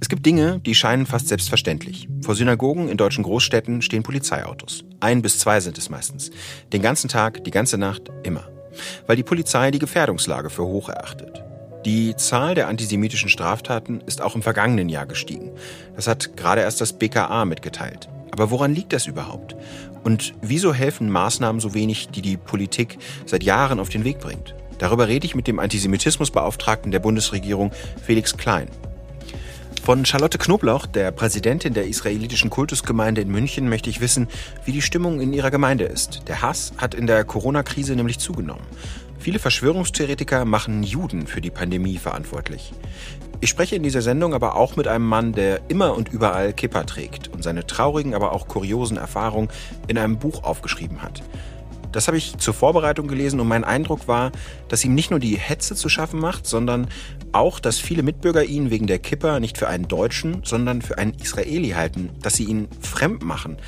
Es gibt Dinge, die scheinen fast selbstverständlich. Vor Synagogen in deutschen Großstädten stehen Polizeiautos. Ein bis zwei sind es meistens. Den ganzen Tag, die ganze Nacht, immer. Weil die Polizei die Gefährdungslage für hoch erachtet. Die Zahl der antisemitischen Straftaten ist auch im vergangenen Jahr gestiegen. Das hat gerade erst das BKA mitgeteilt. Aber woran liegt das überhaupt? Und wieso helfen Maßnahmen so wenig, die die Politik seit Jahren auf den Weg bringt? Darüber rede ich mit dem Antisemitismusbeauftragten der Bundesregierung, Felix Klein. Von Charlotte Knoblauch, der Präsidentin der israelitischen Kultusgemeinde in München, möchte ich wissen, wie die Stimmung in ihrer Gemeinde ist. Der Hass hat in der Corona-Krise nämlich zugenommen. Viele Verschwörungstheoretiker machen Juden für die Pandemie verantwortlich. Ich spreche in dieser Sendung aber auch mit einem Mann, der immer und überall Kippa trägt und seine traurigen, aber auch kuriosen Erfahrungen in einem Buch aufgeschrieben hat. Das habe ich zur Vorbereitung gelesen und mein Eindruck war, dass ihm nicht nur die Hetze zu schaffen macht, sondern auch, dass viele Mitbürger ihn wegen der Kipper nicht für einen Deutschen, sondern für einen Israeli halten, dass sie ihn fremd machen,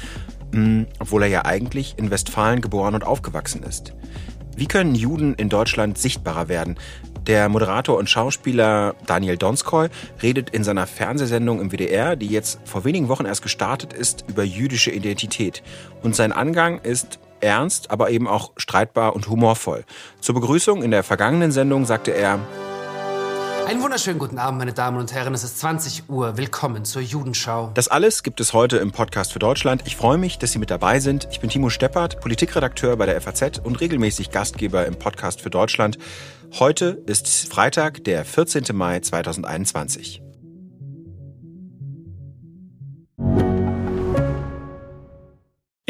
hm, obwohl er ja eigentlich in Westfalen geboren und aufgewachsen ist. Wie können Juden in Deutschland sichtbarer werden? Der Moderator und Schauspieler Daniel Donskoy redet in seiner Fernsehsendung im WDR, die jetzt vor wenigen Wochen erst gestartet ist, über jüdische Identität. Und sein Angang ist ernst, aber eben auch streitbar und humorvoll. Zur Begrüßung in der vergangenen Sendung sagte er, einen wunderschönen guten Abend, meine Damen und Herren. Es ist 20 Uhr. Willkommen zur Judenschau. Das alles gibt es heute im Podcast für Deutschland. Ich freue mich, dass Sie mit dabei sind. Ich bin Timo Steppert, Politikredakteur bei der FAZ und regelmäßig Gastgeber im Podcast für Deutschland. Heute ist Freitag, der 14. Mai 2021.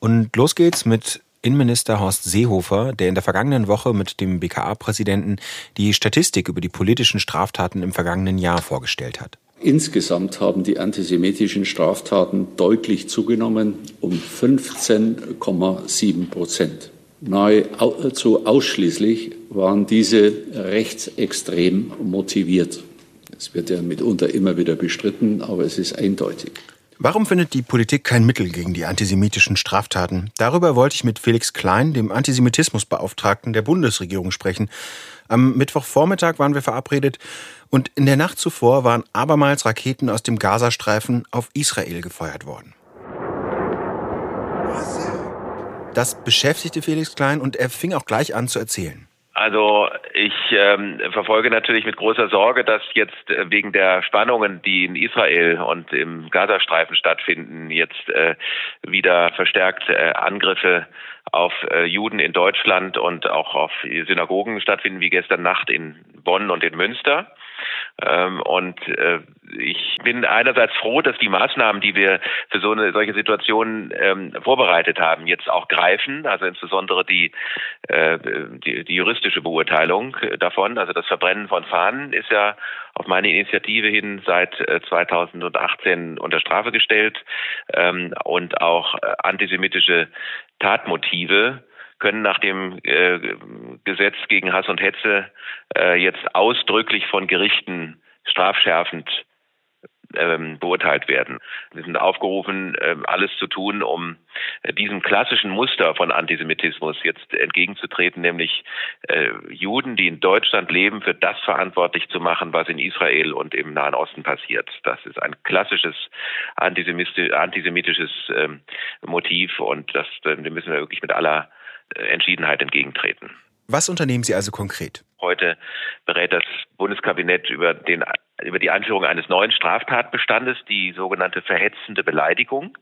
Und los geht's mit Innenminister Horst Seehofer, der in der vergangenen Woche mit dem BKA-Präsidenten die Statistik über die politischen Straftaten im vergangenen Jahr vorgestellt hat. Insgesamt haben die antisemitischen Straftaten deutlich zugenommen, um 15,7 Prozent. Nahezu ausschließlich waren diese rechtsextrem motiviert. Es wird ja mitunter immer wieder bestritten, aber es ist eindeutig. Warum findet die Politik kein Mittel gegen die antisemitischen Straftaten? Darüber wollte ich mit Felix Klein, dem Antisemitismusbeauftragten der Bundesregierung, sprechen. Am Mittwochvormittag waren wir verabredet und in der Nacht zuvor waren abermals Raketen aus dem Gazastreifen auf Israel gefeuert worden. Das beschäftigte Felix Klein und er fing auch gleich an zu erzählen. Also ich ähm, verfolge natürlich mit großer Sorge, dass jetzt äh, wegen der Spannungen, die in Israel und im Gazastreifen stattfinden, jetzt äh, wieder verstärkt äh, Angriffe auf äh, Juden in Deutschland und auch auf Synagogen stattfinden, wie gestern Nacht in Bonn und in Münster. Ähm, und äh, ich bin einerseits froh, dass die Maßnahmen, die wir für so eine solche Situation ähm, vorbereitet haben, jetzt auch greifen. Also insbesondere die, äh, die, die juristische Beurteilung davon. Also das Verbrennen von Fahnen ist ja auf meine Initiative hin seit 2018 äh, unter Strafe gestellt ähm, und auch äh, antisemitische Tatmotive können nach dem äh, Gesetz gegen Hass und Hetze äh, jetzt ausdrücklich von Gerichten strafschärfend ähm, beurteilt werden. Wir sind aufgerufen, äh, alles zu tun, um diesem klassischen Muster von Antisemitismus jetzt entgegenzutreten, nämlich äh, Juden, die in Deutschland leben, für das verantwortlich zu machen, was in Israel und im Nahen Osten passiert. Das ist ein klassisches antisemitisches ähm, Motiv und das äh, müssen wir wirklich mit aller Entschiedenheit entgegentreten. Was unternehmen Sie also konkret? Heute berät das Bundeskabinett über, den, über die Einführung eines neuen Straftatbestandes, die sogenannte verhetzende Beleidigung.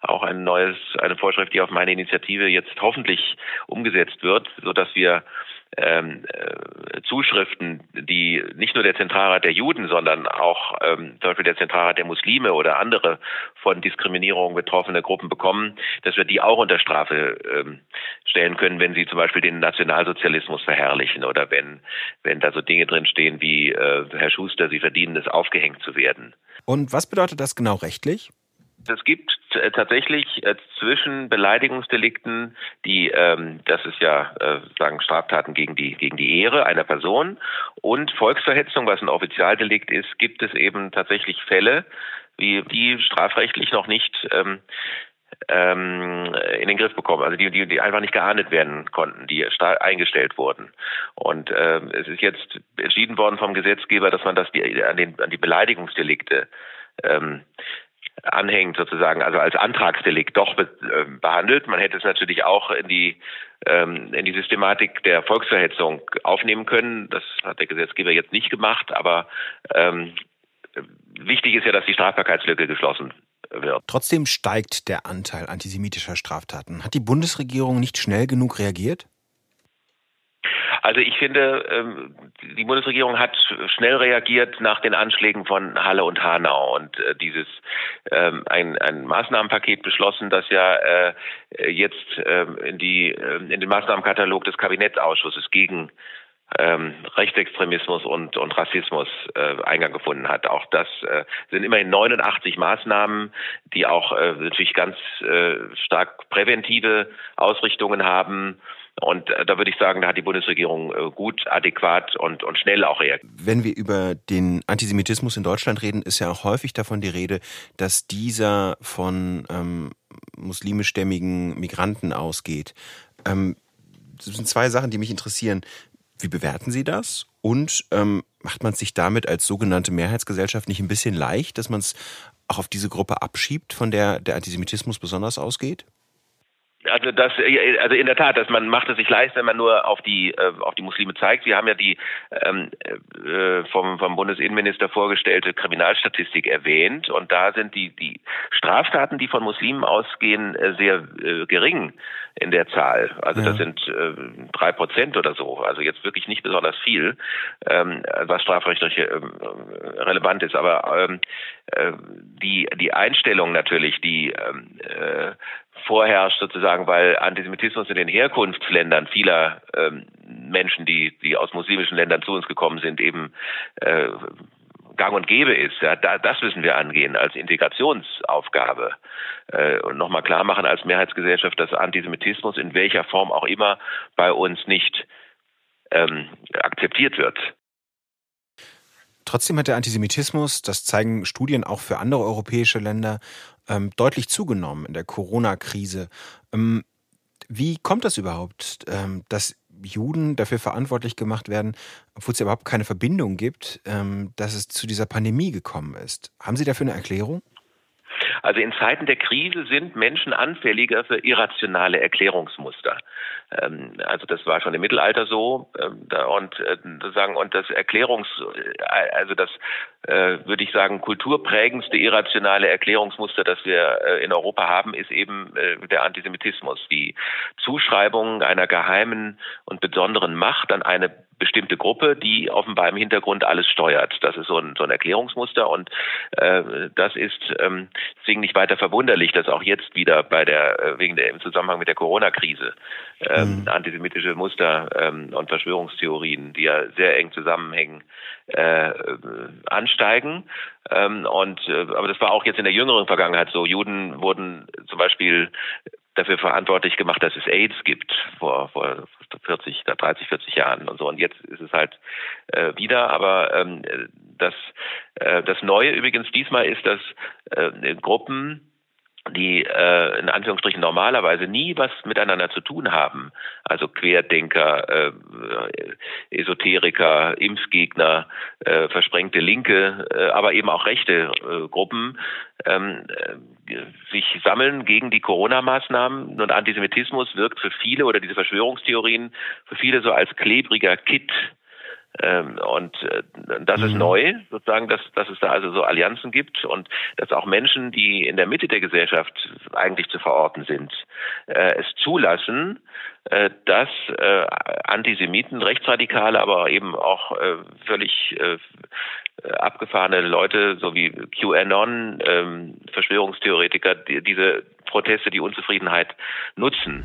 Auch ein neues, eine Vorschrift, die auf meine Initiative jetzt hoffentlich umgesetzt wird, sodass wir ähm, äh, Zuschriften, die nicht nur der Zentralrat der Juden, sondern auch ähm, zum Beispiel der Zentralrat der Muslime oder andere von Diskriminierung betroffene Gruppen bekommen, dass wir die auch unter Strafe ähm, stellen können, wenn sie zum Beispiel den Nationalsozialismus verherrlichen oder wenn, wenn da so Dinge drin stehen wie äh, Herr Schuster, Sie verdienen es, aufgehängt zu werden. Und was bedeutet das genau rechtlich? Es gibt äh, tatsächlich äh, zwischen Beleidigungsdelikten, die, ähm, das ist ja äh, sagen Straftaten gegen die gegen die Ehre einer Person und Volksverhetzung, was ein Offizialdelikt ist, gibt es eben tatsächlich Fälle, wie die strafrechtlich noch nicht ähm, ähm, in den Griff bekommen, also die, die, die einfach nicht geahndet werden konnten, die eingestellt wurden. Und äh, es ist jetzt entschieden worden vom Gesetzgeber, dass man das die, an, den, an die Beleidigungsdelikte ähm, anhängt sozusagen, also als Antragsdelikt doch be äh, behandelt. Man hätte es natürlich auch in die ähm, in die Systematik der Volksverhetzung aufnehmen können. Das hat der Gesetzgeber jetzt nicht gemacht, aber ähm, wichtig ist ja, dass die Strafbarkeitslücke geschlossen wird. Trotzdem steigt der Anteil antisemitischer Straftaten. Hat die Bundesregierung nicht schnell genug reagiert? Also ich finde, ähm, die Bundesregierung hat schnell reagiert nach den Anschlägen von Halle und Hanau und äh, dieses ähm, ein, ein Maßnahmenpaket beschlossen, das ja äh, jetzt ähm, in die in den Maßnahmenkatalog des Kabinettsausschusses gegen Rechtsextremismus und, und Rassismus äh, Eingang gefunden hat. Auch das äh, sind immerhin 89 Maßnahmen, die auch äh, natürlich ganz äh, stark präventive Ausrichtungen haben und äh, da würde ich sagen, da hat die Bundesregierung äh, gut, adäquat und, und schnell auch reagiert. Wenn wir über den Antisemitismus in Deutschland reden, ist ja auch häufig davon die Rede, dass dieser von ähm, muslimischstämmigen Migranten ausgeht. Ähm, das sind zwei Sachen, die mich interessieren. Wie bewerten Sie das? Und ähm, macht man sich damit als sogenannte Mehrheitsgesellschaft nicht ein bisschen leicht, dass man es auch auf diese Gruppe abschiebt, von der der Antisemitismus besonders ausgeht? Also das, also in der Tat, dass man macht es sich leicht, wenn man nur auf die äh, auf die Muslime zeigt. Wir haben ja die ähm, äh, vom vom Bundesinnenminister vorgestellte Kriminalstatistik erwähnt und da sind die die Straftaten, die von Muslimen ausgehen, äh, sehr äh, gering in der Zahl. Also ja. das sind äh, drei Prozent oder so. Also jetzt wirklich nicht besonders viel, ähm, was strafrechtlich relevant ist. Aber ähm, äh, die die Einstellung natürlich, die ähm, äh, vorherrscht sozusagen, weil Antisemitismus in den Herkunftsländern vieler ähm, Menschen, die, die aus muslimischen Ländern zu uns gekommen sind, eben äh, gang und gäbe ist. Ja, da, das müssen wir angehen als Integrationsaufgabe äh, und nochmal klar machen als Mehrheitsgesellschaft, dass Antisemitismus in welcher Form auch immer bei uns nicht ähm, akzeptiert wird. Trotzdem hat der Antisemitismus, das zeigen Studien auch für andere europäische Länder, ähm, deutlich zugenommen in der Corona-Krise. Ähm, wie kommt das überhaupt, ähm, dass Juden dafür verantwortlich gemacht werden, obwohl es ja überhaupt keine Verbindung gibt, ähm, dass es zu dieser Pandemie gekommen ist? Haben Sie dafür eine Erklärung? Also in Zeiten der Krise sind Menschen anfälliger für irrationale Erklärungsmuster. Ähm, also das war schon im Mittelalter so ähm, und äh, sagen und das Erklärungs äh, also das äh, würde ich sagen kulturprägendste irrationale Erklärungsmuster, das wir in Europa haben, ist eben der Antisemitismus, die Zuschreibung einer geheimen und besonderen Macht an eine bestimmte Gruppe, die offenbar im Hintergrund alles steuert. Das ist so ein, so ein Erklärungsmuster und äh, das ist ähm, deswegen nicht weiter verwunderlich, dass auch jetzt wieder bei der äh, wegen der im Zusammenhang mit der Corona-Krise ähm, mhm. antisemitische Muster ähm, und Verschwörungstheorien, die ja sehr eng zusammenhängen, äh, ansteigen. Ähm, und äh, aber das war auch jetzt in der jüngeren Vergangenheit so. Juden wurden zum Beispiel dafür verantwortlich gemacht, dass es AIDS gibt vor, vor 40, 30, 40 Jahren und so. Und jetzt ist es halt äh, wieder. Aber ähm, das, äh, das Neue übrigens diesmal ist, dass äh, Gruppen die äh, in Anführungsstrichen normalerweise nie was miteinander zu tun haben. Also Querdenker, äh, Esoteriker, Impfgegner, äh, versprengte Linke, äh, aber eben auch rechte äh, Gruppen ähm, äh, sich sammeln gegen die Corona-Maßnahmen und Antisemitismus wirkt für viele oder diese Verschwörungstheorien für viele so als klebriger Kit Ähm, und äh, das ist mhm. neu, sozusagen, dass, dass es da also so Allianzen gibt und dass auch Menschen, die in der Mitte der Gesellschaft eigentlich zu verorten sind, äh, es zulassen, äh, dass äh, Antisemiten, Rechtsradikale, aber eben auch äh, völlig äh, abgefahrene Leute, so wie QAnon, ähm, Verschwörungstheoretiker, die, diese Proteste, die Unzufriedenheit nutzen.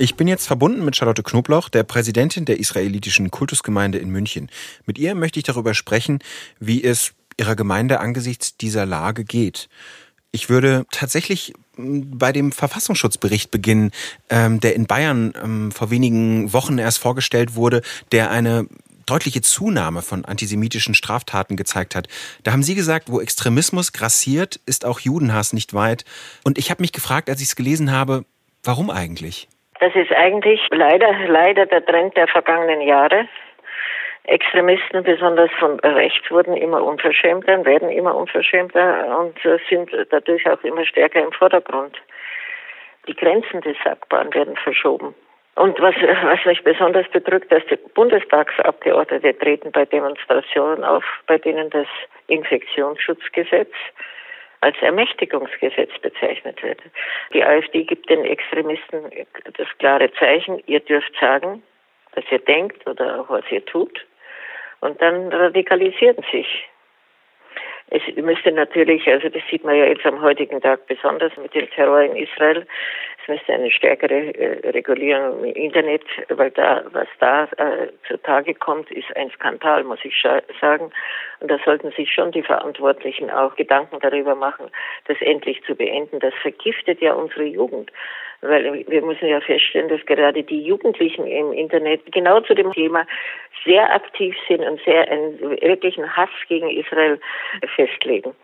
Ich bin jetzt verbunden mit Charlotte Knobloch, der Präsidentin der israelitischen Kultusgemeinde in München. Mit ihr möchte ich darüber sprechen, wie es ihrer Gemeinde angesichts dieser Lage geht. Ich würde tatsächlich hm, bei dem Verfassungsschutzbericht beginnen, ähm, der in Bayern ähm, vor wenigen Wochen erst vorgestellt wurde, der eine deutliche Zunahme von antisemitischen Straftaten gezeigt hat. Da haben Sie gesagt, wo Extremismus grassiert, ist auch Judenhass nicht weit. Und ich habe mich gefragt, als ich es gelesen habe, warum eigentlich? Das ist eigentlich leider, leider der Trend der vergangenen Jahre. Extremisten, besonders von rechts, wurden immer unverschämter, werden immer unverschämter und sind dadurch auch immer stärker im Vordergrund. Die Grenzen des Sagbaren werden verschoben. Und was, was mich besonders bedrückt, dass die Bundestagsabgeordnete treten bei Demonstrationen auf, bei denen das Infektionsschutzgesetz als Ermächtigungsgesetz bezeichnet wird. Die AfD gibt den Extremisten das klare Zeichen, ihr dürft sagen, was ihr denkt oder was ihr tut. Und dann radikalisieren sich. Es müsste natürlich, also das sieht man ja jetzt am heutigen Tag besonders mit dem Terror in Israel, müsste eine stärkere äh, Regulierung im Internet, weil da, was da äh, zutage kommt, ist ein Skandal, muss ich sagen. Und da sollten sich schon die Verantwortlichen auch Gedanken darüber machen, das endlich zu beenden. Das vergiftet ja unsere Jugend. Weil wir müssen ja feststellen, dass gerade die Jugendlichen im Internet genau zu dem Thema sehr aktiv sind und sehr einen wirklichen Hass gegen Israel festlegen.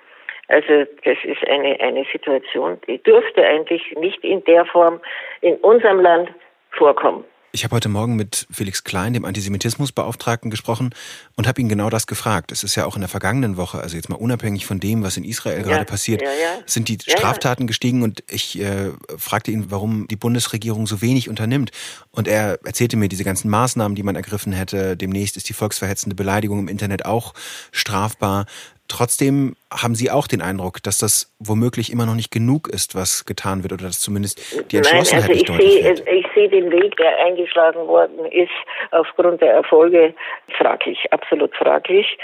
Also das ist eine, eine Situation, die dürfte eigentlich nicht in der Form in unserem Land vorkommen. Ich habe heute Morgen mit Felix Klein, dem Antisemitismusbeauftragten, gesprochen und habe ihn genau das gefragt. Es ist ja auch in der vergangenen Woche, also jetzt mal unabhängig von dem, was in Israel ja, gerade passiert, ja, ja. sind die Straftaten gestiegen und ich äh, fragte ihn, warum die Bundesregierung so wenig unternimmt. Und er erzählte mir diese ganzen Maßnahmen, die man ergriffen hätte. Demnächst ist die volksverhetzende Beleidigung im Internet auch strafbar. Trotzdem haben Sie auch den Eindruck, dass das womöglich immer noch nicht genug ist, was getan wird, oder dass zumindest die Entschlossenheit Nein, also nicht deutlich sehe, wird? Ich sehe den Weg, der eingeschlagen worden ist, aufgrund der Erfolge fraglich, absolut fraglich.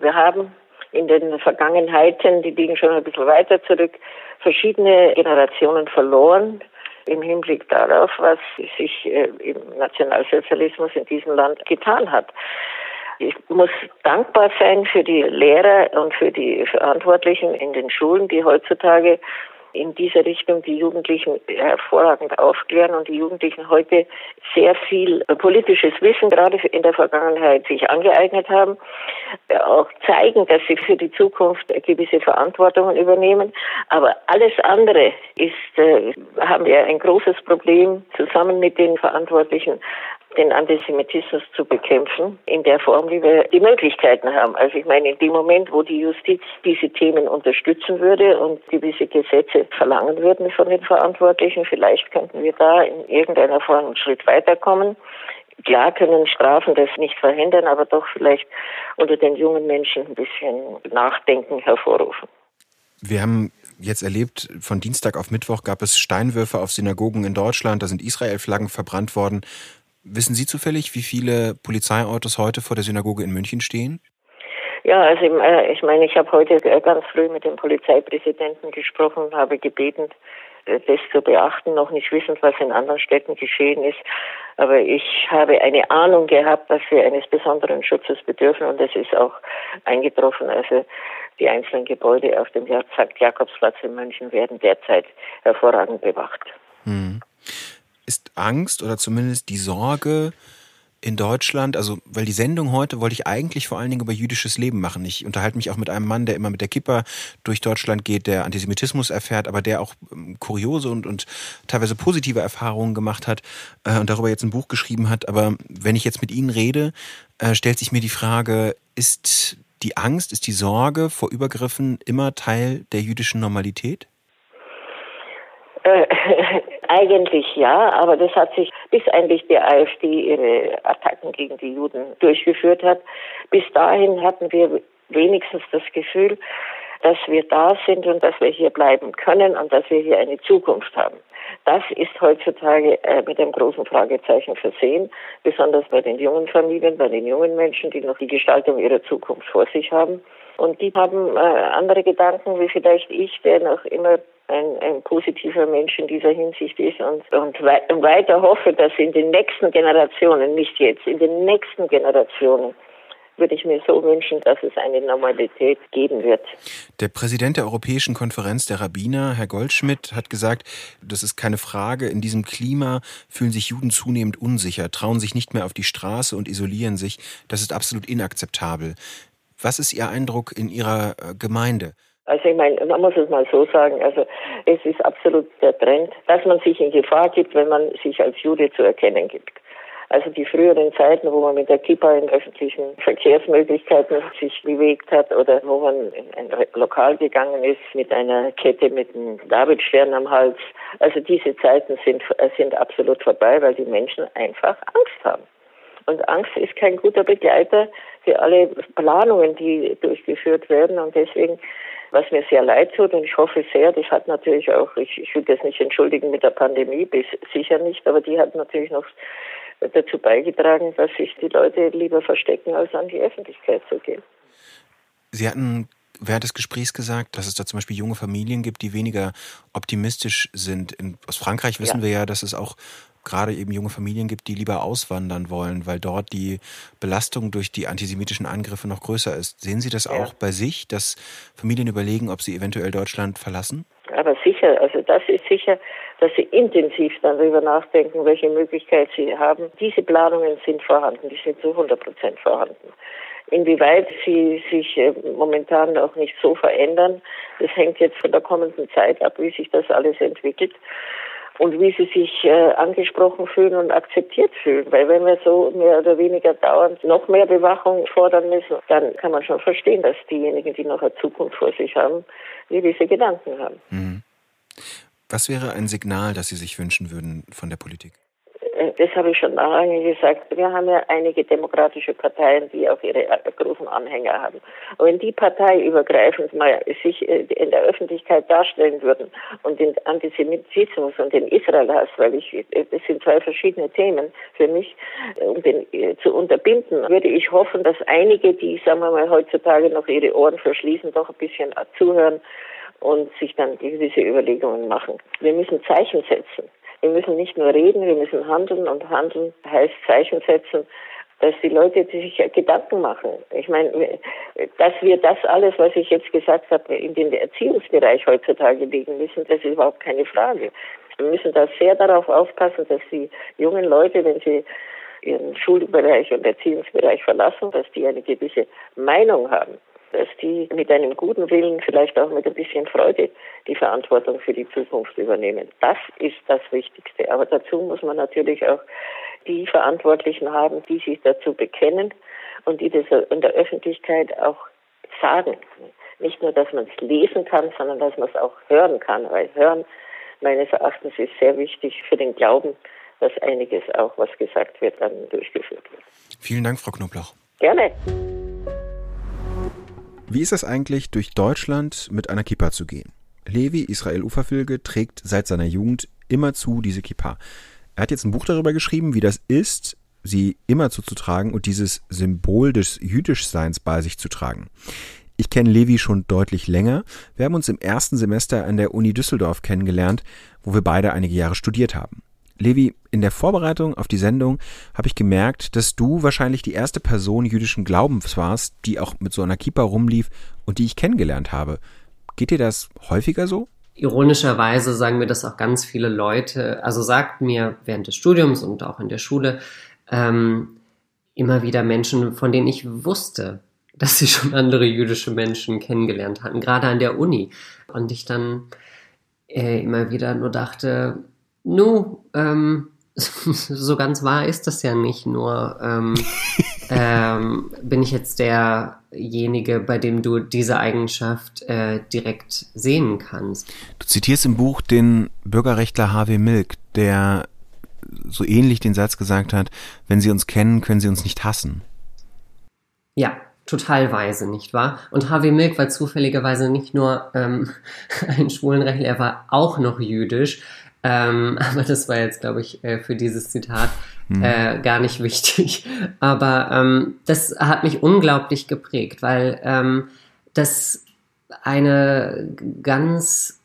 Wir haben in den Vergangenheiten, die liegen schon ein bisschen weiter zurück, verschiedene Generationen verloren im Hinblick darauf, was sich äh, im Nationalsozialismus in diesem Land getan hat. Ich muss dankbar sein für die Lehrer und für die Verantwortlichen in den Schulen, die heutzutage in dieser Richtung die Jugendlichen hervorragend aufklären und die Jugendlichen heute sehr viel politisches Wissen gerade in der Vergangenheit sich angeeignet haben, auch zeigen, dass sie für die Zukunft gewisse Verantwortungen übernehmen. Aber alles andere ist, äh, haben wir ein großes Problem zusammen mit den Verantwortlichen den Antisemitismus zu bekämpfen, in der Form, wie wir die Möglichkeiten haben. Also ich meine, in dem Moment, wo die Justiz diese Themen unterstützen würde und gewisse Gesetze verlangen würden von den Verantwortlichen, vielleicht könnten wir da in irgendeiner Form einen Schritt weiterkommen. Klar können Strafen das nicht verhindern, aber doch vielleicht unter den jungen Menschen ein bisschen Nachdenken hervorrufen. Wir haben jetzt erlebt, von Dienstag auf Mittwoch gab es Steinwürfe auf Synagogen in Deutschland, da sind Israel-Flaggen verbrannt worden. Wissen Sie zufällig, wie viele Polizeiautos heute vor der Synagoge in München stehen? Ja, also äh, ich meine, ich habe heute ganz früh mit dem Polizeipräsidenten gesprochen und habe gebeten, äh, das zu beachten, noch nicht wissend, was in anderen Städten geschehen ist. Aber ich habe eine Ahnung gehabt, dass wir eines besonderen Schutzes bedürfen und das ist auch eingetroffen. Also die einzelnen Gebäude auf dem St. Jakobsplatz in München werden derzeit hervorragend bewacht. Hm ist Angst oder zumindest die Sorge in Deutschland, also weil die Sendung heute wollte ich eigentlich vor allen Dingen über jüdisches Leben machen. Ich unterhalte mich auch mit einem Mann, der immer mit der Kippa durch Deutschland geht, der Antisemitismus erfährt, aber der auch ähm, kuriose und, und teilweise positive Erfahrungen gemacht hat äh, und darüber jetzt ein Buch geschrieben hat. Aber wenn ich jetzt mit Ihnen rede, äh, stellt sich mir die Frage, ist die Angst, ist die Sorge vor Übergriffen immer Teil der jüdischen Normalität? Eigentlich ja, aber das hat sich, bis eigentlich die AfD ihre Attacken gegen die Juden durchgeführt hat, bis dahin hatten wir wenigstens das Gefühl, dass wir da sind und dass wir hier bleiben können und dass wir hier eine Zukunft haben. Das ist heutzutage äh, mit einem großen Fragezeichen versehen, besonders bei den jungen Familien, bei den jungen Menschen, die noch die Gestaltung ihrer Zukunft vor sich haben. Und die haben äh, andere Gedanken, wie vielleicht ich, der noch immer ein, ein positiver Mensch in dieser Hinsicht ist und, und wei weiter hoffe, dass in den nächsten Generationen, nicht jetzt, in den nächsten Generationen würde ich mir so wünschen, dass es eine Normalität geben wird. Der Präsident der Europäischen Konferenz der Rabbiner, Herr Goldschmidt, hat gesagt, das ist keine Frage, in diesem Klima fühlen sich Juden zunehmend unsicher, trauen sich nicht mehr auf die Straße und isolieren sich. Das ist absolut inakzeptabel. Was ist Ihr Eindruck in Ihrer äh, Gemeinde? Also ich meine, man muss es mal so sagen, also es ist absolut der Trend, dass man sich in Gefahr gibt, wenn man sich als Jude zu erkennen gibt. Also die früheren Zeiten, wo man mit der Kippa in öffentlichen Verkehrsmöglichkeiten sich bewegt hat oder wo man in ein Lokal gegangen ist mit einer Kette mit einem Davidstern am Hals. Also diese Zeiten sind, sind absolut vorbei, weil die Menschen einfach Angst haben. Und Angst ist kein guter Begleiter für alle Planungen, die durchgeführt werden. Und deswegen, was mir sehr leid tut, und ich hoffe sehr, das hat natürlich auch, ich, ich will das nicht entschuldigen mit der Pandemie, bis sicher nicht, aber die hat natürlich noch dazu beigetragen, dass sich die Leute lieber verstecken, als an die Öffentlichkeit zu gehen. Sie hatten während des Gesprächs gesagt, dass es da zum Beispiel junge Familien gibt, die weniger optimistisch sind. In, aus Frankreich wissen ja. wir ja, dass es auch gerade eben junge Familien gibt, die lieber auswandern wollen, weil dort die Belastung durch die antisemitischen Angriffe noch größer ist. Sehen Sie das ja. auch bei sich, dass Familien überlegen, ob sie eventuell Deutschland verlassen? Aber sicher, also das ist sicher, dass sie intensiv darüber nachdenken, welche Möglichkeit sie haben. Diese Planungen sind vorhanden, die sind zu 100 Prozent vorhanden. Inwieweit sie sich äh, momentan auch nicht so verändern, das hängt jetzt von der kommenden Zeit ab, wie sich das alles entwickelt und wie sie sich äh, angesprochen fühlen und akzeptiert fühlen. Weil wenn wir so mehr oder weniger dauernd noch mehr Bewachung fordern müssen, dann kann man schon verstehen, dass diejenigen, die noch eine Zukunft vor sich haben, gewisse Gedanken haben. Mhm. Was wäre ein Signal, das Sie sich wünschen würden von der Politik? Äh, das habe ich schon lange gesagt. Wir haben ja einige demokratische Parteien, die auch ihre äh, großen Anhänger haben. Wenn die parteiübergreifend mal sich äh, in der Öffentlichkeit darstellen würden und den Antisemitismus und den Israelhass, weil ich, das sind zwei verschiedene Themen für mich, um den zu unterbinden, würde ich hoffen, dass einige, die, sagen wir mal, heutzutage noch ihre Ohren verschließen, doch ein bisschen zuhören und sich dann gewisse Überlegungen machen. Wir müssen Zeichen setzen. Wir müssen nicht nur reden, wir müssen handeln und handeln heißt Zeichen setzen, dass die Leute sich Gedanken machen. Ich meine, dass wir das alles, was ich jetzt gesagt habe, in den Erziehungsbereich heutzutage legen müssen, das ist überhaupt keine Frage. Wir müssen da sehr darauf aufpassen, dass die jungen Leute, wenn sie ihren Schulbereich und Erziehungsbereich verlassen, dass die eine gewisse Meinung haben dass die mit einem guten Willen, vielleicht auch mit ein bisschen Freude, die Verantwortung für die Zukunft übernehmen. Das ist das Wichtigste. Aber dazu muss man natürlich auch die Verantwortlichen haben, die sich dazu bekennen und die das in der Öffentlichkeit auch sagen. Nicht nur, dass man es lesen kann, sondern dass man es auch hören kann, weil Hören meines Erachtens ist sehr wichtig für den Glauben, dass einiges auch, was gesagt wird, dann durchgeführt wird. Vielen Dank, Frau Knoblauch. Gerne. Wie ist es eigentlich, durch Deutschland mit einer Kippa zu gehen? Levi Israel Uferfilge trägt seit seiner Jugend immerzu diese Kippa. Er hat jetzt ein Buch darüber geschrieben, wie das ist, sie immerzu zu tragen und dieses Symbol des Jüdischseins bei sich zu tragen. Ich kenne Levi schon deutlich länger. Wir haben uns im ersten Semester an der Uni Düsseldorf kennengelernt, wo wir beide einige Jahre studiert haben. Levi, in der Vorbereitung auf die Sendung habe ich gemerkt, dass du wahrscheinlich die erste Person jüdischen Glaubens warst, die auch mit so einer Kippa rumlief und die ich kennengelernt habe. Geht dir das häufiger so? Ironischerweise sagen mir das auch ganz viele Leute, also sagt mir während des Studiums und auch in der Schule ähm, immer wieder Menschen, von denen ich wusste, dass sie schon andere jüdische Menschen kennengelernt hatten, gerade an der Uni. Und ich dann äh, immer wieder nur dachte, Nu, ähm, so ganz wahr ist das ja nicht nur. Ähm, ähm, bin ich jetzt derjenige, bei dem du diese Eigenschaft äh, direkt sehen kannst. Du zitierst im Buch den Bürgerrechtler Harvey Milk, der so ähnlich den Satz gesagt hat, wenn Sie uns kennen, können Sie uns nicht hassen. Ja, total weise, nicht wahr? Und Harvey Milk war zufälligerweise nicht nur ähm, ein Schwulenrechtler, er war auch noch jüdisch. Ähm, aber das war jetzt, glaube ich, äh, für dieses Zitat hm. äh, gar nicht wichtig. Aber ähm, das hat mich unglaublich geprägt, weil ähm, das eine ganz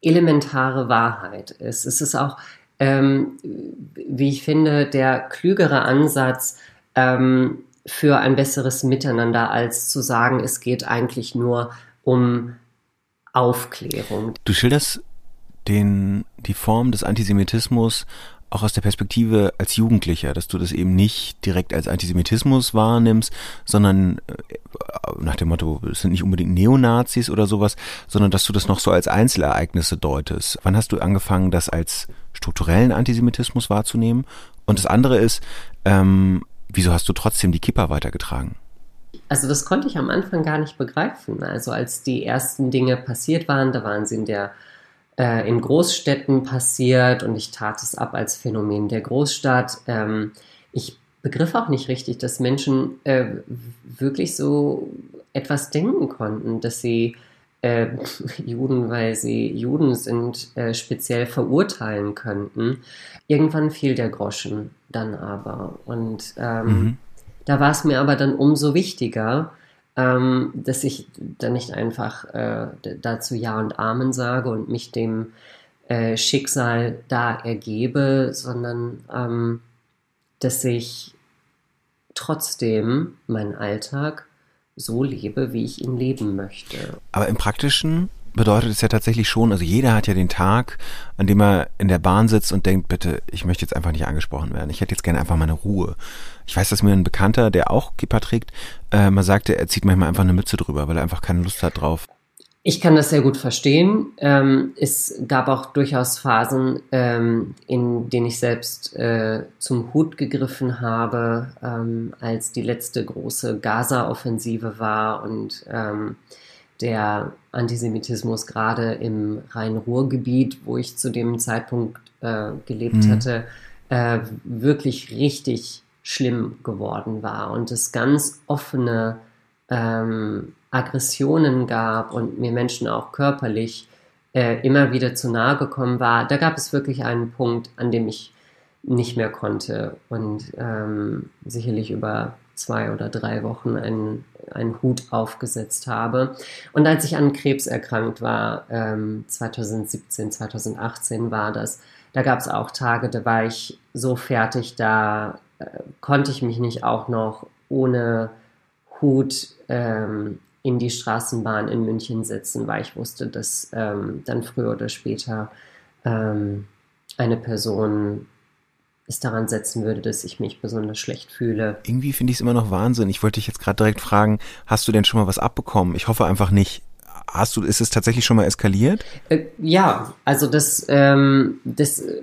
elementare Wahrheit ist. Es ist auch, ähm, wie ich finde, der klügere Ansatz, ähm, für ein besseres Miteinander, als zu sagen, es geht eigentlich nur um Aufklärung. Du schilderst den, die Form des Antisemitismus auch aus der Perspektive als Jugendlicher, dass du das eben nicht direkt als Antisemitismus wahrnimmst, sondern äh, nach dem Motto, es sind nicht unbedingt Neonazis oder sowas, sondern dass du das noch so als Einzelereignisse deutest. Wann hast du angefangen, das als strukturellen Antisemitismus wahrzunehmen? Und das andere ist, ähm, wieso hast du trotzdem die Kippa weitergetragen? Also das konnte ich am Anfang gar nicht begreifen. Also als die ersten Dinge passiert waren, da waren sie in der äh, in Großstädten passiert und ich tat es ab als Phänomen der Großstadt. Ähm, ich begriff auch nicht richtig, dass Menschen äh, wirklich so etwas denken konnten, dass sie äh, Juden, weil sie Juden sind, äh, speziell verurteilen könnten. Irgendwann fiel der Groschen dann aber. Und ähm, mhm. da war es mir aber dann umso wichtiger, ähm, dass ich dann nicht einfach äh, dazu Ja und Amen sage und mich dem äh, Schicksal da ergebe, sondern ähm, dass ich trotzdem meinen Alltag so lebe, wie ich ihn leben möchte. Aber im praktischen bedeutet es ja tatsächlich schon, also jeder hat ja den Tag, an dem er in der Bahn sitzt und denkt, bitte, ich möchte jetzt einfach nicht angesprochen werden. Ich hätte jetzt gerne einfach meine Ruhe. Ich weiß, dass mir ein Bekannter, der auch Kippa trägt, äh, mal sagte, er zieht manchmal einfach eine Mütze drüber, weil er einfach keine Lust hat drauf. Ich kann das sehr gut verstehen. Ähm, es gab auch durchaus Phasen, ähm, in denen ich selbst äh, zum Hut gegriffen habe, ähm, als die letzte große Gaza-Offensive war und ähm, der Antisemitismus gerade im Rhein-Ruhr-Gebiet, wo ich zu dem Zeitpunkt äh, gelebt mhm. hatte, äh, wirklich richtig schlimm geworden war und es ganz offene ähm, Aggressionen gab und mir Menschen auch körperlich äh, immer wieder zu nahe gekommen war, da gab es wirklich einen Punkt, an dem ich nicht mehr konnte und ähm, sicherlich über zwei oder drei Wochen einen, einen Hut aufgesetzt habe. Und als ich an Krebs erkrankt war, ähm, 2017, 2018 war das, da gab es auch Tage, da war ich so fertig, da äh, konnte ich mich nicht auch noch ohne Hut ähm, in die Straßenbahn in München setzen, weil ich wusste, dass ähm, dann früher oder später ähm, eine Person es daran setzen würde, dass ich mich besonders schlecht fühle. Irgendwie finde ich es immer noch Wahnsinn. Ich wollte dich jetzt gerade direkt fragen, hast du denn schon mal was abbekommen? Ich hoffe einfach nicht. Hast du, ist es tatsächlich schon mal eskaliert? Äh, ja, also das, ähm, das äh,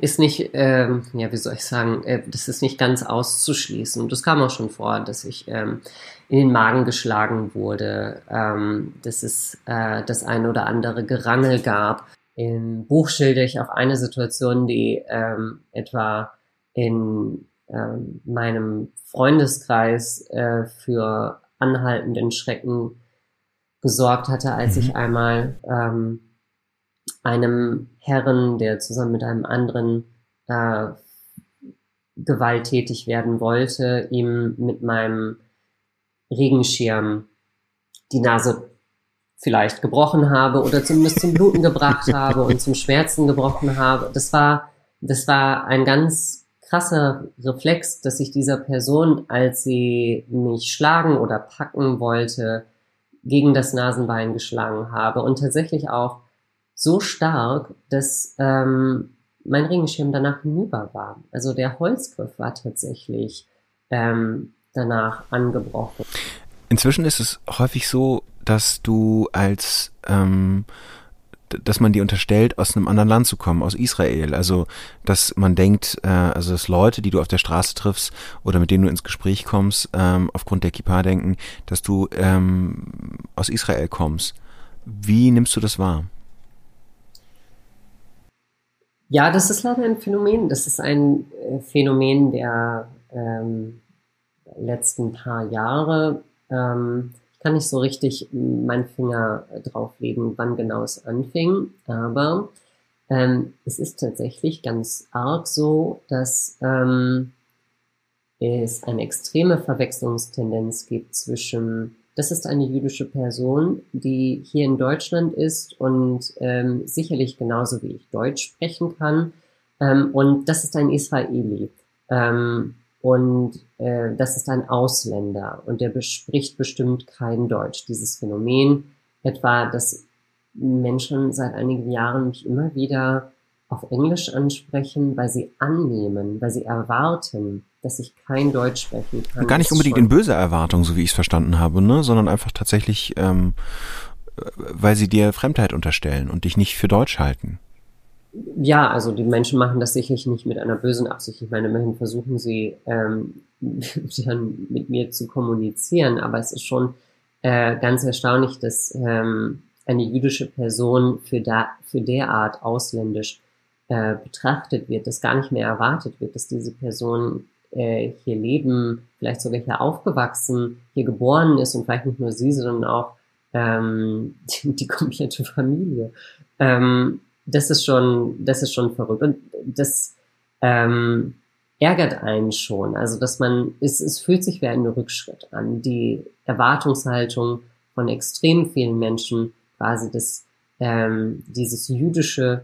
ist nicht, ähm, ja, wie soll ich sagen, äh, das ist nicht ganz auszuschließen. Das kam auch schon vor, dass ich ähm, in den Magen geschlagen wurde, ähm, dass es äh, das ein oder andere Gerangel gab. Im Buch schilder ich auch eine Situation, die ähm, etwa in ähm, meinem Freundeskreis äh, für anhaltenden Schrecken gesorgt hatte, als ich mhm. einmal ähm, einem Herren, der zusammen mit einem anderen äh, gewalttätig werden wollte, ihm mit meinem Regenschirm die Nase vielleicht gebrochen habe oder zumindest zum Bluten gebracht habe und zum Schmerzen gebrochen habe. Das war, das war ein ganz krasser Reflex, dass ich dieser Person, als sie mich schlagen oder packen wollte, gegen das Nasenbein geschlagen habe und tatsächlich auch so stark, dass ähm, mein Regenschirm danach hinüber war. Also der Holzgriff war tatsächlich ähm, danach angebrochen. Inzwischen ist es häufig so, dass du als ähm, dass man die unterstellt, aus einem anderen Land zu kommen, aus Israel. Also, dass man denkt, äh, also dass Leute, die du auf der Straße triffst oder mit denen du ins Gespräch kommst, ähm, aufgrund der Kippa denken, dass du ähm, aus Israel kommst. Wie nimmst du das wahr? Ja, das ist leider ein Phänomen. Das ist ein äh, Phänomen der ähm, letzten paar Jahre. Ähm, ich kann nicht so richtig meinen Finger drauflegen, wann genau es anfing, aber ähm, es ist tatsächlich ganz arg so, dass ähm, es eine extreme Verwechslungstendenz gibt zwischen das ist eine jüdische Person, die hier in Deutschland ist und ähm, sicherlich genauso wie ich Deutsch sprechen kann. Ähm, und das ist ein Israeli. Ähm, und äh, das ist ein Ausländer und der spricht bestimmt kein Deutsch. Dieses Phänomen etwa, dass Menschen seit einigen Jahren mich immer wieder auf Englisch ansprechen, weil sie annehmen, weil sie erwarten, dass ich kein Deutsch sprechen kann. Gar nicht unbedingt in böser Erwartung, so wie ich es verstanden habe, ne? sondern einfach tatsächlich, ähm, weil sie dir Fremdheit unterstellen und dich nicht für Deutsch halten. Ja, also die Menschen machen das sicherlich nicht mit einer bösen Absicht. Ich meine, immerhin versuchen sie ähm, dann mit mir zu kommunizieren, aber es ist schon äh, ganz erstaunlich, dass ähm, eine jüdische Person für, da, für derart ausländisch äh, betrachtet wird, dass gar nicht mehr erwartet wird, dass diese Person äh, hier leben, vielleicht sogar hier aufgewachsen, hier geboren ist und vielleicht nicht nur sie, sondern auch ähm, die, die komplette Familie. Ähm, das ist schon, das ist schon verrückt und das ähm, ärgert einen schon. Also dass man, es, es fühlt sich wie ein Rückschritt an. Die Erwartungshaltung von extrem vielen Menschen, quasi das, ähm, dieses jüdische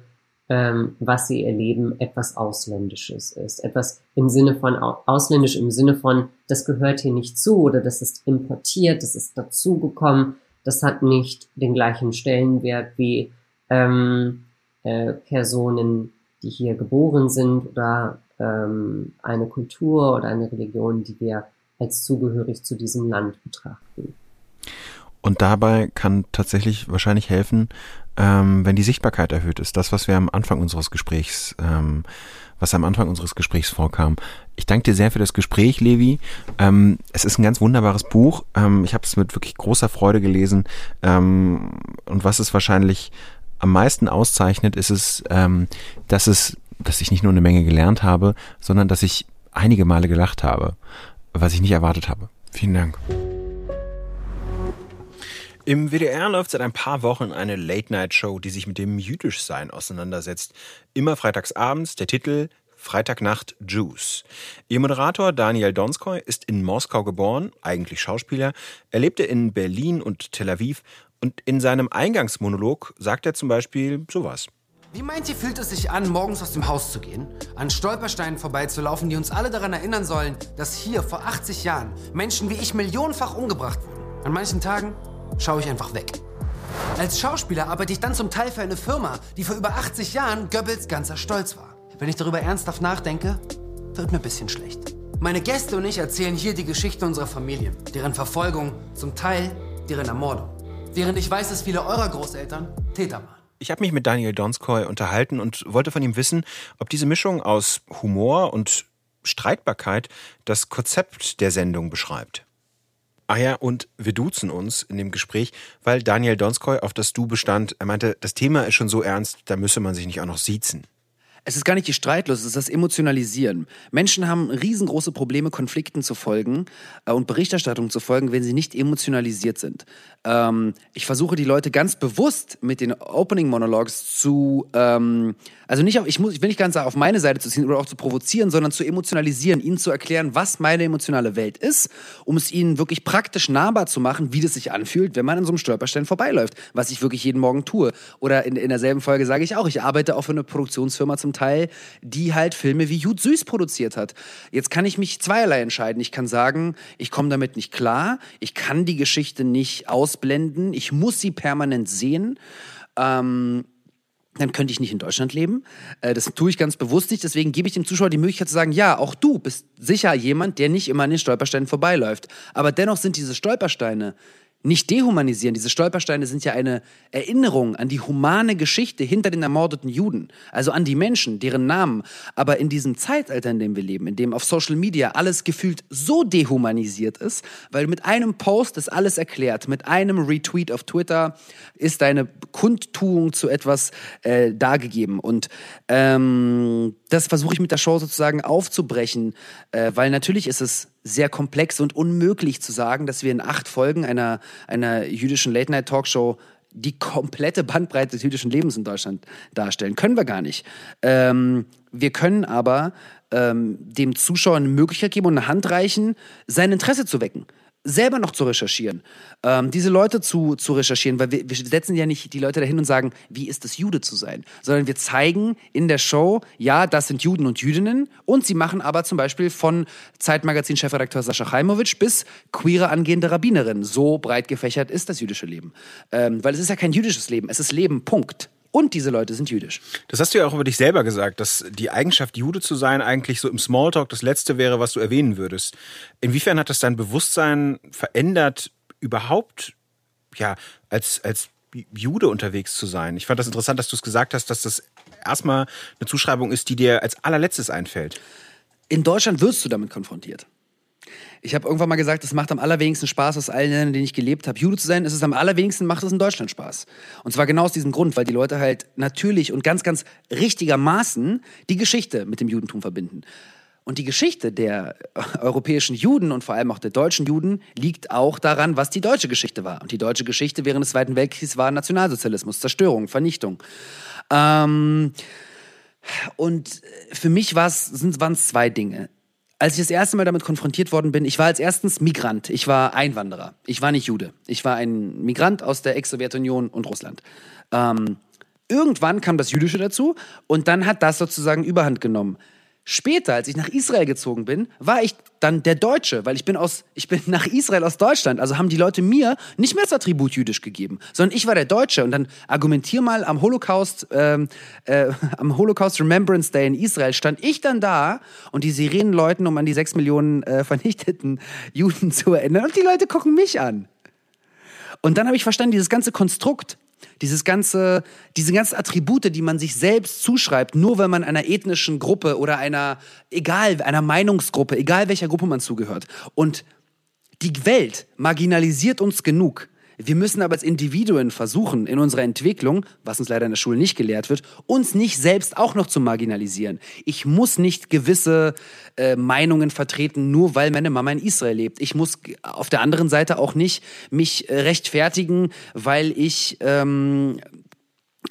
ähm, was sie erleben, etwas Ausländisches ist. Etwas im Sinne von, ausländisch im Sinne von, das gehört hier nicht zu oder das ist importiert, das ist dazugekommen, das hat nicht den gleichen Stellenwert wie ähm, äh, Personen, die hier geboren sind oder ähm, eine Kultur oder eine Religion, die wir als zugehörig zu diesem Land betrachten. Und dabei kann tatsächlich wahrscheinlich helfen, ähm, wenn die Sichtbarkeit erhöht ist. Das, was wir am Anfang unseres Gesprächs, ähm, was am Anfang unseres Gesprächs vorkam. Ich danke dir sehr für das Gespräch, Levi. Ähm, es ist ein ganz wunderbares Buch. Ähm, ich habe es mit wirklich großer Freude gelesen. Ähm, und was es wahrscheinlich am meisten auszeichnet, ist es, ähm, dass es, dass ich nicht nur eine Menge gelernt habe, sondern dass ich einige Male gelacht habe, was ich nicht erwartet habe. Vielen Dank. Im WDR läuft seit ein paar Wochen eine Late-Night-Show, die sich mit dem Jüdischsein auseinandersetzt. Immer freitags abends, der Titel Freitagnacht Juice. Ihr Moderator Daniel Donskoy ist in Moskau geboren, eigentlich Schauspieler. Er lebte in Berlin und Tel Aviv und in seinem Eingangsmonolog sagt er zum Beispiel sowas. Wie meint ihr, fühlt es sich an, morgens aus dem Haus zu gehen, an Stolpersteinen vorbeizulaufen, die uns alle daran erinnern sollen, dass hier vor 80 Jahren Menschen wie ich millionenfach umgebracht wurden? An manchen Tagen schaue ich einfach weg. Als Schauspieler arbeite ich dann zum Teil für eine Firma, die vor über 80 Jahren Goebbels ganzer Stolz war. Wenn ich darüber ernsthaft nachdenke, wird mir ein bisschen schlecht. Meine Gäste und ich erzählen hier die Geschichte unserer Familien, deren Verfolgung, zum Teil deren Ermordung. Während ich weiß, dass viele eurer Großeltern Täter waren. Ich habe mich mit Daniel Donskoy unterhalten und wollte von ihm wissen, ob diese Mischung aus Humor und Streitbarkeit das Konzept der Sendung beschreibt. Ah ja, und wir duzen uns in dem Gespräch, weil Daniel Donskoy auf das Du bestand. Er meinte, das Thema ist schon so ernst, da müsse man sich nicht auch noch siezen. Es ist gar nicht die Streitlos, es ist das Emotionalisieren. Menschen haben riesengroße Probleme, Konflikten zu folgen äh, und Berichterstattung zu folgen, wenn sie nicht emotionalisiert sind. Ähm, ich versuche die Leute ganz bewusst mit den Opening Monologues zu, ähm, also nicht auf, ich, muss, ich will nicht ganz auf meine Seite zu ziehen oder auch zu provozieren, sondern zu emotionalisieren, ihnen zu erklären, was meine emotionale Welt ist, um es ihnen wirklich praktisch nahbar zu machen, wie das sich anfühlt, wenn man an so einem Stolperstein vorbeiläuft, was ich wirklich jeden Morgen tue. Oder in, in derselben Folge sage ich auch, ich arbeite auch für eine Produktionsfirma zum Teil, die halt Filme wie Jud Süß produziert hat. Jetzt kann ich mich zweierlei entscheiden. Ich kann sagen, ich komme damit nicht klar, ich kann die Geschichte nicht ausblenden, ich muss sie permanent sehen. Ähm, dann könnte ich nicht in Deutschland leben. Äh, das tue ich ganz bewusst nicht. Deswegen gebe ich dem Zuschauer die Möglichkeit zu sagen, ja, auch du bist sicher jemand, der nicht immer an den Stolpersteinen vorbeiläuft. Aber dennoch sind diese Stolpersteine nicht dehumanisieren. Diese Stolpersteine sind ja eine Erinnerung an die humane Geschichte hinter den ermordeten Juden, also an die Menschen, deren Namen. Aber in diesem Zeitalter, in dem wir leben, in dem auf Social Media alles gefühlt so dehumanisiert ist, weil mit einem Post ist alles erklärt, mit einem Retweet auf Twitter ist deine Kundtuung zu etwas äh, dargegeben. Und ähm, das versuche ich mit der Show sozusagen aufzubrechen, äh, weil natürlich ist es sehr komplex und unmöglich zu sagen, dass wir in acht Folgen einer, einer jüdischen Late-Night-Talkshow die komplette Bandbreite des jüdischen Lebens in Deutschland darstellen. Können wir gar nicht. Ähm, wir können aber ähm, dem Zuschauer eine Möglichkeit geben und eine Hand reichen, sein Interesse zu wecken selber noch zu recherchieren, ähm, diese Leute zu, zu recherchieren, weil wir, wir setzen ja nicht die Leute dahin und sagen, wie ist es Jude zu sein, sondern wir zeigen in der Show, ja, das sind Juden und Jüdinnen und sie machen aber zum Beispiel von Zeitmagazin-Chefredakteur Sascha Chaimowitsch bis queere angehende Rabbinerin. So breit gefächert ist das jüdische Leben. Ähm, weil es ist ja kein jüdisches Leben, es ist Leben, Punkt. Und diese Leute sind jüdisch. Das hast du ja auch über dich selber gesagt, dass die Eigenschaft, Jude zu sein, eigentlich so im Smalltalk das Letzte wäre, was du erwähnen würdest. Inwiefern hat das dein Bewusstsein verändert, überhaupt, ja, als, als Jude unterwegs zu sein? Ich fand das interessant, dass du es gesagt hast, dass das erstmal eine Zuschreibung ist, die dir als allerletztes einfällt. In Deutschland wirst du damit konfrontiert. Ich habe irgendwann mal gesagt, es macht am allerwenigsten Spaß aus allen Ländern, in denen ich gelebt habe, Jude zu sein. Es ist am allerwenigsten macht es in Deutschland Spaß. Und zwar genau aus diesem Grund, weil die Leute halt natürlich und ganz, ganz richtigermaßen die Geschichte mit dem Judentum verbinden. Und die Geschichte der europäischen Juden und vor allem auch der deutschen Juden liegt auch daran, was die deutsche Geschichte war. Und die deutsche Geschichte während des Zweiten Weltkriegs war Nationalsozialismus, Zerstörung, Vernichtung. Ähm, und für mich waren es zwei Dinge als ich das erste Mal damit konfrontiert worden bin, ich war als erstens Migrant, ich war Einwanderer, ich war nicht Jude, ich war ein Migrant aus der Ex-Sowjetunion und Russland. Ähm, irgendwann kam das Jüdische dazu und dann hat das sozusagen Überhand genommen. Später, als ich nach Israel gezogen bin, war ich dann der Deutsche, weil ich bin aus, ich bin nach Israel aus Deutschland. Also haben die Leute mir nicht mehr das Attribut jüdisch gegeben, sondern ich war der Deutsche. Und dann argumentier mal am Holocaust, ähm, äh, am Holocaust Remembrance Day in Israel stand ich dann da und die Sirenen läuten, um an die sechs Millionen äh, vernichteten Juden zu erinnern. Und die Leute gucken mich an. Und dann habe ich verstanden, dieses ganze Konstrukt dieses ganze, diese ganzen Attribute, die man sich selbst zuschreibt, nur wenn man einer ethnischen Gruppe oder einer, egal, einer Meinungsgruppe, egal welcher Gruppe man zugehört. Und die Welt marginalisiert uns genug, wir müssen aber als Individuen versuchen, in unserer Entwicklung, was uns leider in der Schule nicht gelehrt wird, uns nicht selbst auch noch zu marginalisieren. Ich muss nicht gewisse äh, Meinungen vertreten, nur weil meine Mama in Israel lebt. Ich muss auf der anderen Seite auch nicht mich äh, rechtfertigen, weil ich ähm,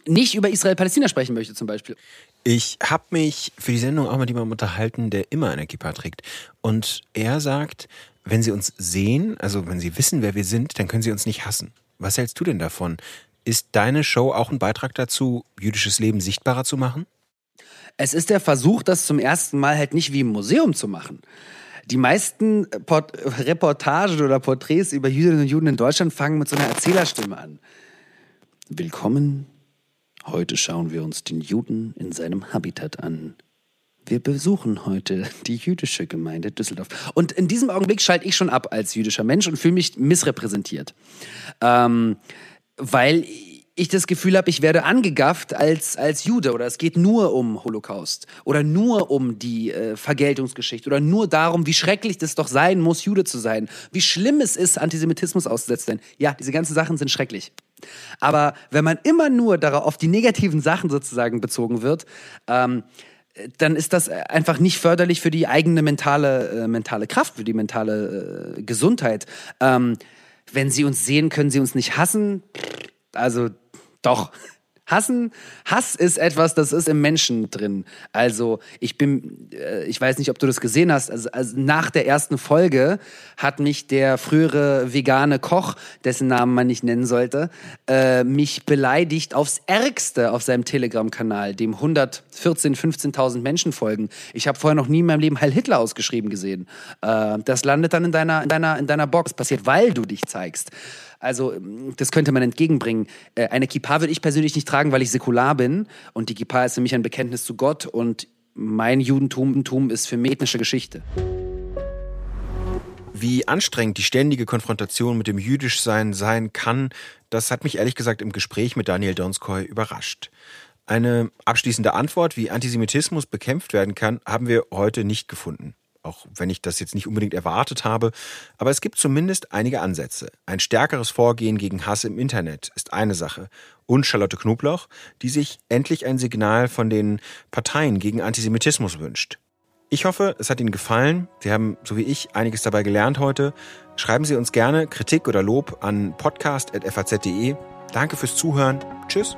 nicht über Israel-Palästina sprechen möchte zum Beispiel. Ich habe mich für die Sendung auch mit jemandem unterhalten, der immer eine Kippa trägt. Und er sagt, wenn Sie uns sehen, also wenn Sie wissen, wer wir sind, dann können Sie uns nicht hassen. Was hältst du denn davon? Ist deine Show auch ein Beitrag dazu, jüdisches Leben sichtbarer zu machen? Es ist der Versuch, das zum ersten Mal halt nicht wie im Museum zu machen. Die meisten Port Reportagen oder Porträts über Jüdinnen und Juden in Deutschland fangen mit so einer Erzählerstimme an. Willkommen. Heute schauen wir uns den Juden in seinem Habitat an. Wir besuchen heute die jüdische Gemeinde Düsseldorf. Und in diesem Augenblick schalte ich schon ab als jüdischer Mensch und fühle mich missrepräsentiert. Ähm, weil ich das Gefühl habe, ich werde angegafft als, als Jude oder es geht nur um Holocaust oder nur um die äh, Vergeltungsgeschichte oder nur darum, wie schrecklich das doch sein muss, Jude zu sein, wie schlimm es ist, Antisemitismus auszusetzen. Ja, diese ganzen Sachen sind schrecklich. Aber wenn man immer nur darauf auf die negativen Sachen sozusagen bezogen wird, ähm, dann ist das einfach nicht förderlich für die eigene mentale, äh, mentale Kraft, für die mentale äh, Gesundheit. Ähm, wenn sie uns sehen, können sie uns nicht hassen. Also doch. Hassen, Hass ist etwas, das ist im Menschen drin. Also ich bin, äh, ich weiß nicht, ob du das gesehen hast. Also, also, nach der ersten Folge hat mich der frühere vegane Koch, dessen Namen man nicht nennen sollte, äh, mich beleidigt aufs Ärgste auf seinem Telegram-Kanal, dem 114, 15.000 Menschen folgen. Ich habe vorher noch nie in meinem Leben Heil Hitler ausgeschrieben gesehen. Äh, das landet dann in deiner, in deiner, in deiner Box. Passiert, weil du dich zeigst. Also das könnte man entgegenbringen. Äh, eine Kippa würde ich persönlich nicht tragen, weil ich säkular bin. Und die Kippa ist für mich ein Bekenntnis zu Gott. Und mein Judentum ist für mich ethnische Geschichte. Wie anstrengend die ständige Konfrontation mit dem Jüdischsein sein kann, das hat mich ehrlich gesagt im Gespräch mit Daniel Donskoy überrascht. Eine abschließende Antwort, wie Antisemitismus bekämpft werden kann, haben wir heute nicht gefunden. Auch wenn ich das jetzt nicht unbedingt erwartet habe. Aber es gibt zumindest einige Ansätze. Ein stärkeres Vorgehen gegen Hass im Internet ist eine Sache. Und Charlotte Knobloch, die sich endlich ein Signal von den Parteien gegen Antisemitismus wünscht. Ich hoffe, es hat Ihnen gefallen. Sie haben, so wie ich, einiges dabei gelernt heute. Schreiben Sie uns gerne Kritik oder Lob an podcast.faz.de. Danke fürs Zuhören. Tschüss.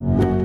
thank you.